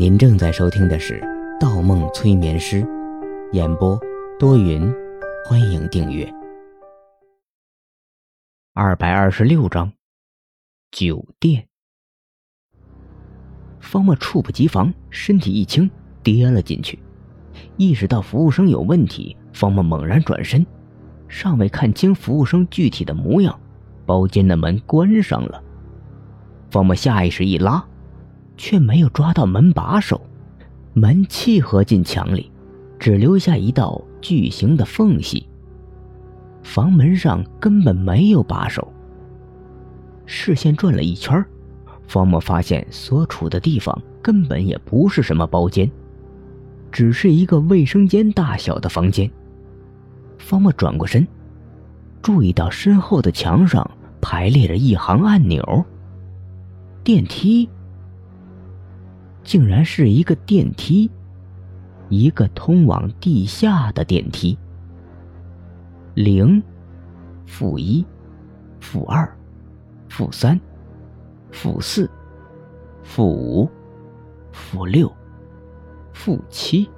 您正在收听的是《盗梦催眠师》，演播多云，欢迎订阅。二百二十六章，酒店。方墨猝不及防，身体一轻，跌了进去。意识到服务生有问题，方墨猛然转身，尚未看清服务生具体的模样，包间的门关上了。方墨下意识一拉。却没有抓到门把手，门契合进墙里，只留下一道巨型的缝隙。房门上根本没有把手。视线转了一圈，方墨发现所处的地方根本也不是什么包间，只是一个卫生间大小的房间。方墨转过身，注意到身后的墙上排列着一行按钮。电梯。竟然是一个电梯，一个通往地下的电梯。零、负一、负二、负三、负四、负五、负六、负七，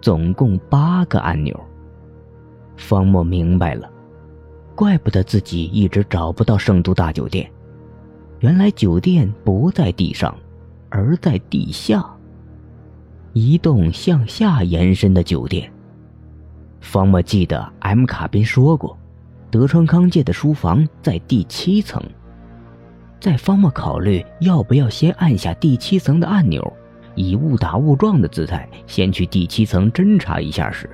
总共八个按钮。方墨明白了，怪不得自己一直找不到圣都大酒店，原来酒店不在地上。而在地下，一栋向下延伸的酒店。方墨记得 M 卡宾说过，德川康介的书房在第七层。在方墨考虑要不要先按下第七层的按钮，以误打误撞的姿态先去第七层侦查一下时，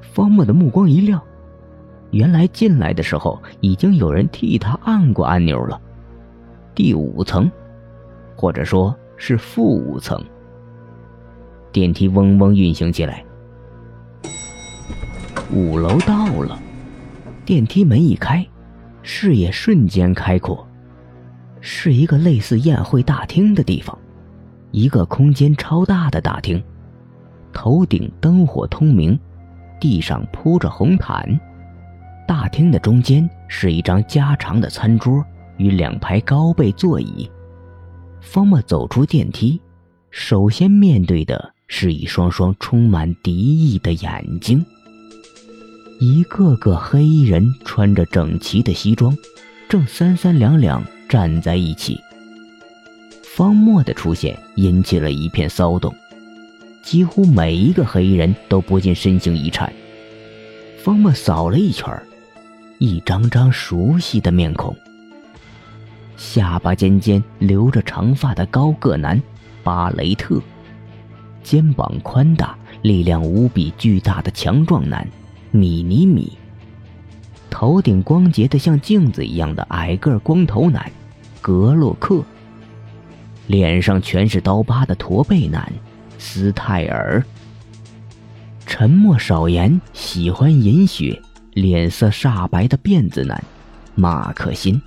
方墨的目光一亮，原来进来的时候已经有人替他按过按钮了。第五层，或者说。是负五层。电梯嗡嗡运行起来，五楼到了。电梯门一开，视野瞬间开阔，是一个类似宴会大厅的地方，一个空间超大的大厅，头顶灯火通明，地上铺着红毯，大厅的中间是一张加长的餐桌与两排高背座椅。方墨走出电梯，首先面对的是一双双充满敌意的眼睛。一个个黑衣人穿着整齐的西装，正三三两两站在一起。方墨的出现引起了一片骚动，几乎每一个黑衣人都不禁身形一颤。方墨扫了一圈，一张张熟悉的面孔。下巴尖尖、留着长发的高个男，巴雷特；肩膀宽大、力量无比巨大的强壮男，米尼米；头顶光洁的像镜子一样的矮个光头男，格洛克；脸上全是刀疤的驼背男，斯泰尔；沉默少言、喜欢饮血、脸色煞白的辫子男，马克辛。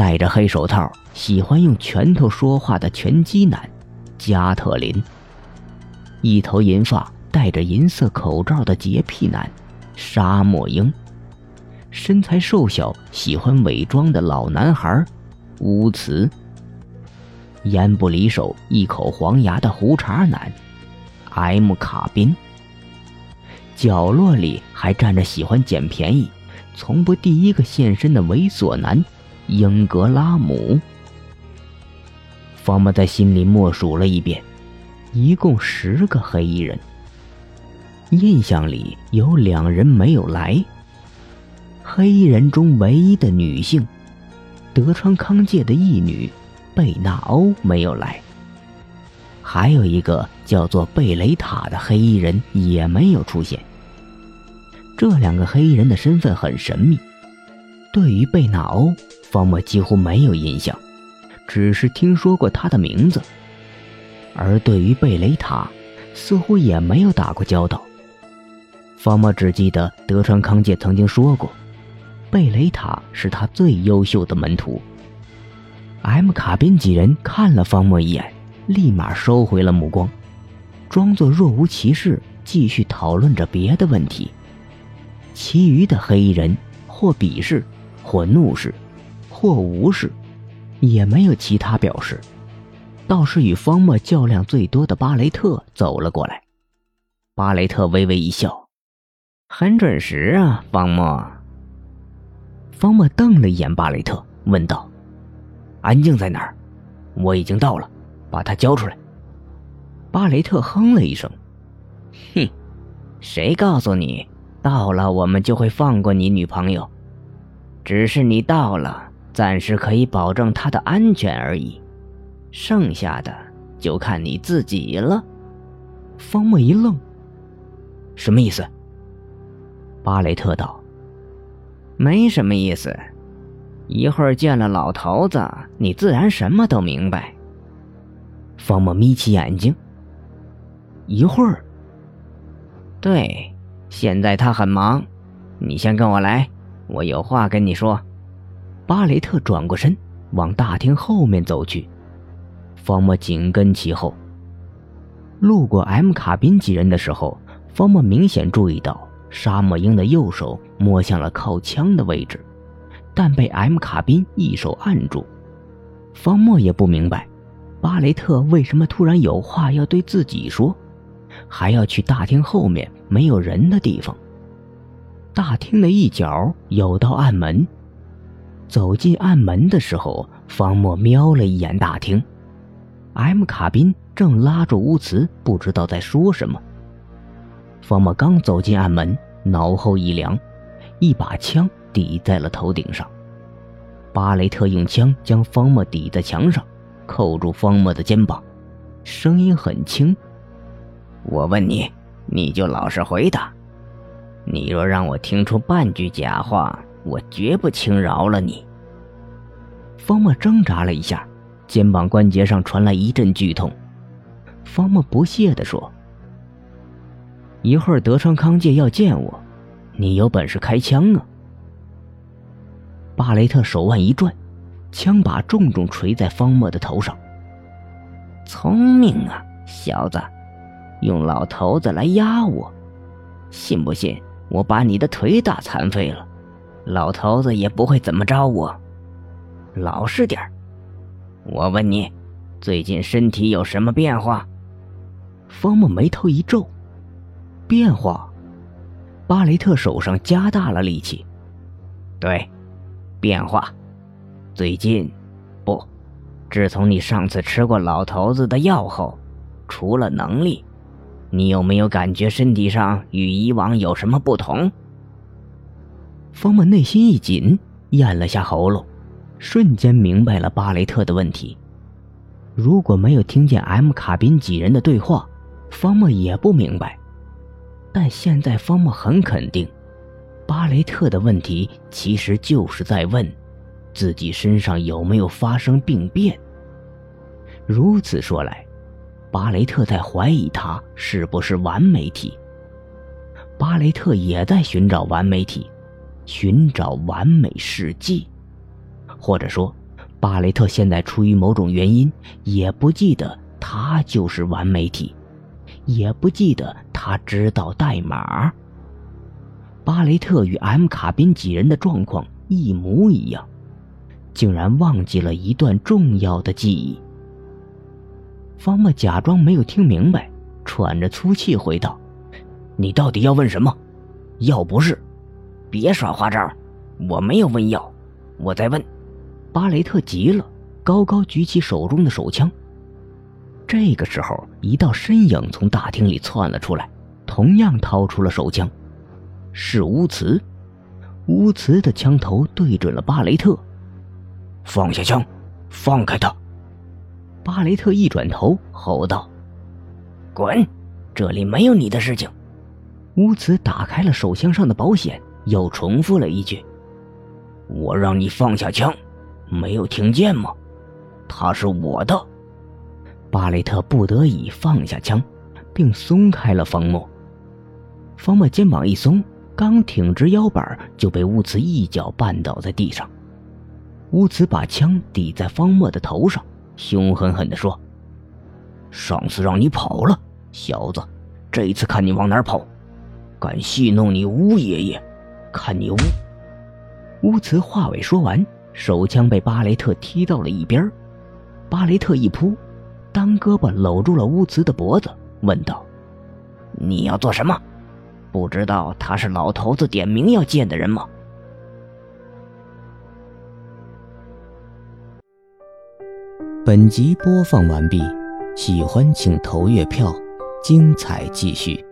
戴着黑手套、喜欢用拳头说话的拳击男，加特林；一头银发、戴着银色口罩的洁癖男，沙漠鹰；身材瘦小、喜欢伪装的老男孩，乌茨；烟不离手、一口黄牙的胡茬男，M 卡宾。角落里还站着喜欢捡便宜、从不第一个现身的猥琐男。英格拉姆。方木在心里默数了一遍，一共十个黑衣人。印象里有两人没有来。黑衣人中唯一的女性，德川康介的义女贝纳欧没有来。还有一个叫做贝雷塔的黑衣人也没有出现。这两个黑衣人的身份很神秘。对于贝纳欧。方墨几乎没有印象，只是听说过他的名字。而对于贝雷塔，似乎也没有打过交道。方墨只记得德川康介曾经说过，贝雷塔是他最优秀的门徒。M 卡宾几人看了方墨一眼，立马收回了目光，装作若无其事，继续讨论着别的问题。其余的黑衣人或鄙视，或怒视。或无视，也没有其他表示。倒是与方墨较量最多的巴雷特走了过来。巴雷特微微一笑：“很准时啊，方墨。”方墨瞪了一眼巴雷特，问道：“安静在哪儿？我已经到了，把他交出来。”巴雷特哼了一声：“哼，谁告诉你到了我们就会放过你女朋友？只是你到了，暂时可以保证他的安全而已。”剩下的就看你自己了。方墨一愣，什么意思？巴雷特道：“没什么意思，一会儿见了老头子，你自然什么都明白。”方墨眯起眼睛。一会儿。对，现在他很忙，你先跟我来，我有话跟你说。巴雷特转过身，往大厅后面走去。方墨紧跟其后。路过 M 卡宾几人的时候，方墨明显注意到沙漠鹰的右手摸向了靠枪的位置，但被 M 卡宾一手按住。方墨也不明白，巴雷特为什么突然有话要对自己说，还要去大厅后面没有人的地方。大厅的一角有道暗门，走进暗门的时候，方墨瞄了一眼大厅。M 卡宾正拉住乌茨，不知道在说什么。方墨刚走进暗门，脑后一凉，一把枪抵在了头顶上。巴雷特用枪将方墨抵在墙上，扣住方墨的肩膀，声音很轻：“我问你，你就老实回答。你若让我听出半句假话，我绝不轻饶了你。”方墨挣扎了一下。肩膀关节上传来一阵剧痛，方墨不屑地说：“一会儿德川康介要见我，你有本事开枪啊！”巴雷特手腕一转，枪把重重锤在方墨的头上。聪明啊，小子，用老头子来压我，信不信我把你的腿打残废了，老头子也不会怎么着我。老实点儿。我问你，最近身体有什么变化？方木眉头一皱，变化？巴雷特手上加大了力气。对，变化。最近，不，自从你上次吃过老头子的药后，除了能力，你有没有感觉身体上与以往有什么不同？方木内心一紧，咽了下喉咙。瞬间明白了巴雷特的问题。如果没有听见 M 卡宾几人的对话，方墨也不明白。但现在方墨很肯定，巴雷特的问题其实就是在问自己身上有没有发生病变。如此说来，巴雷特在怀疑他是不是完美体。巴雷特也在寻找完美体，寻找完美世界。或者说，巴雷特现在出于某种原因，也不记得他就是完美体，也不记得他知道代码。巴雷特与 M 卡宾几人的状况一模一样，竟然忘记了一段重要的记忆。方墨假装没有听明白，喘着粗气回道：“你到底要问什么？要不是，别耍花招，我没有问要，我在问。”巴雷特急了，高高举起手中的手枪。这个时候，一道身影从大厅里窜了出来，同样掏出了手枪，是乌茨。乌茨的枪头对准了巴雷特，放下枪，放开他！巴雷特一转头，吼道：“滚！这里没有你的事情。”乌茨打开了手枪上的保险，又重复了一句：“我让你放下枪。”没有听见吗？他是我的。巴雷特不得已放下枪，并松开了方墨。方墨肩膀一松，刚挺直腰板，就被乌兹一脚绊倒在地上。乌兹把枪抵在方墨的头上，凶狠狠地说：“上次让你跑了，小子，这一次看你往哪跑！敢戏弄你乌爷爷，看你乌……”乌兹话未说完。手枪被巴雷特踢到了一边，巴雷特一扑，单胳膊搂住了乌慈的脖子，问道：“你要做什么？不知道他是老头子点名要见的人吗？”本集播放完毕，喜欢请投月票，精彩继续。